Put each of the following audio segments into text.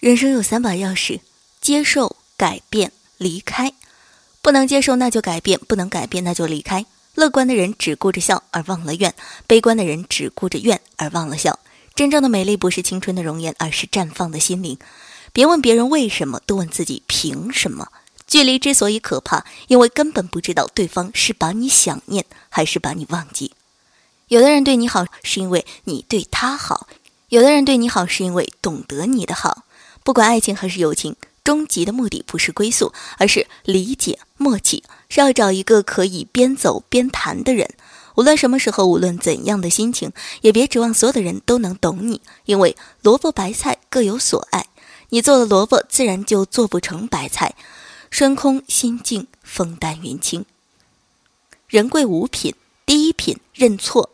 人生有三把钥匙：接受、改变、离开。不能接受，那就改变；不能改变，那就离开。乐观的人只顾着笑而忘了怨，悲观的人只顾着怨而忘了笑。真正的美丽不是青春的容颜，而是绽放的心灵。别问别人为什么，多问自己凭什么。距离之所以可怕，因为根本不知道对方是把你想念，还是把你忘记。有的人对你好，是因为你对他好；有的人对你好，是因为懂得你的好。不管爱情还是友情，终极的目的不是归宿，而是理解、默契，是要找一个可以边走边谈的人。无论什么时候，无论怎样的心情，也别指望所有的人都能懂你，因为萝卜白菜各有所爱。你做了萝卜，自然就做不成白菜。身空心静，风淡云轻。人贵五品，第一品认错。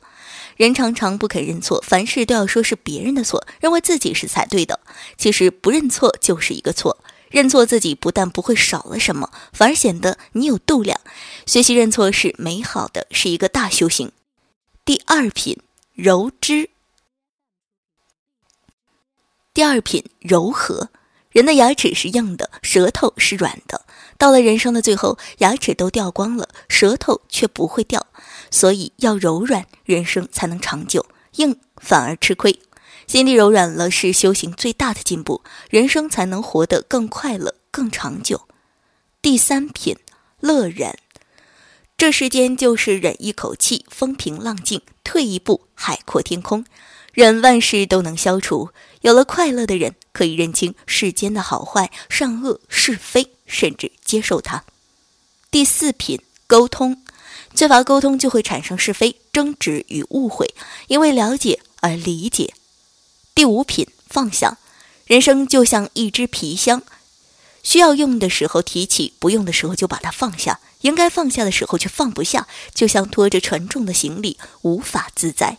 人常常不肯认错，凡事都要说是别人的错，认为自己是才对的。其实不认错就是一个错。认错自己不但不会少了什么，反而显得你有度量。学习认错是美好的，是一个大修行。第二品柔之。第二品柔和。人的牙齿是硬的，舌头是软的。到了人生的最后，牙齿都掉光了，舌头却不会掉。所以要柔软，人生才能长久；硬反而吃亏。心地柔软了，是修行最大的进步，人生才能活得更快乐、更长久。第三品，乐忍。这世间就是忍一口气，风平浪静；退一步，海阔天空。人万事都能消除。有了快乐的人，可以认清世间的好坏、善恶、是非，甚至接受它。第四品，沟通。缺乏沟通，就会产生是非、争执与误会；因为了解而理解。第五品放下，人生就像一只皮箱，需要用的时候提起，不用的时候就把它放下。应该放下的时候却放不下，就像拖着沉重的行李，无法自在。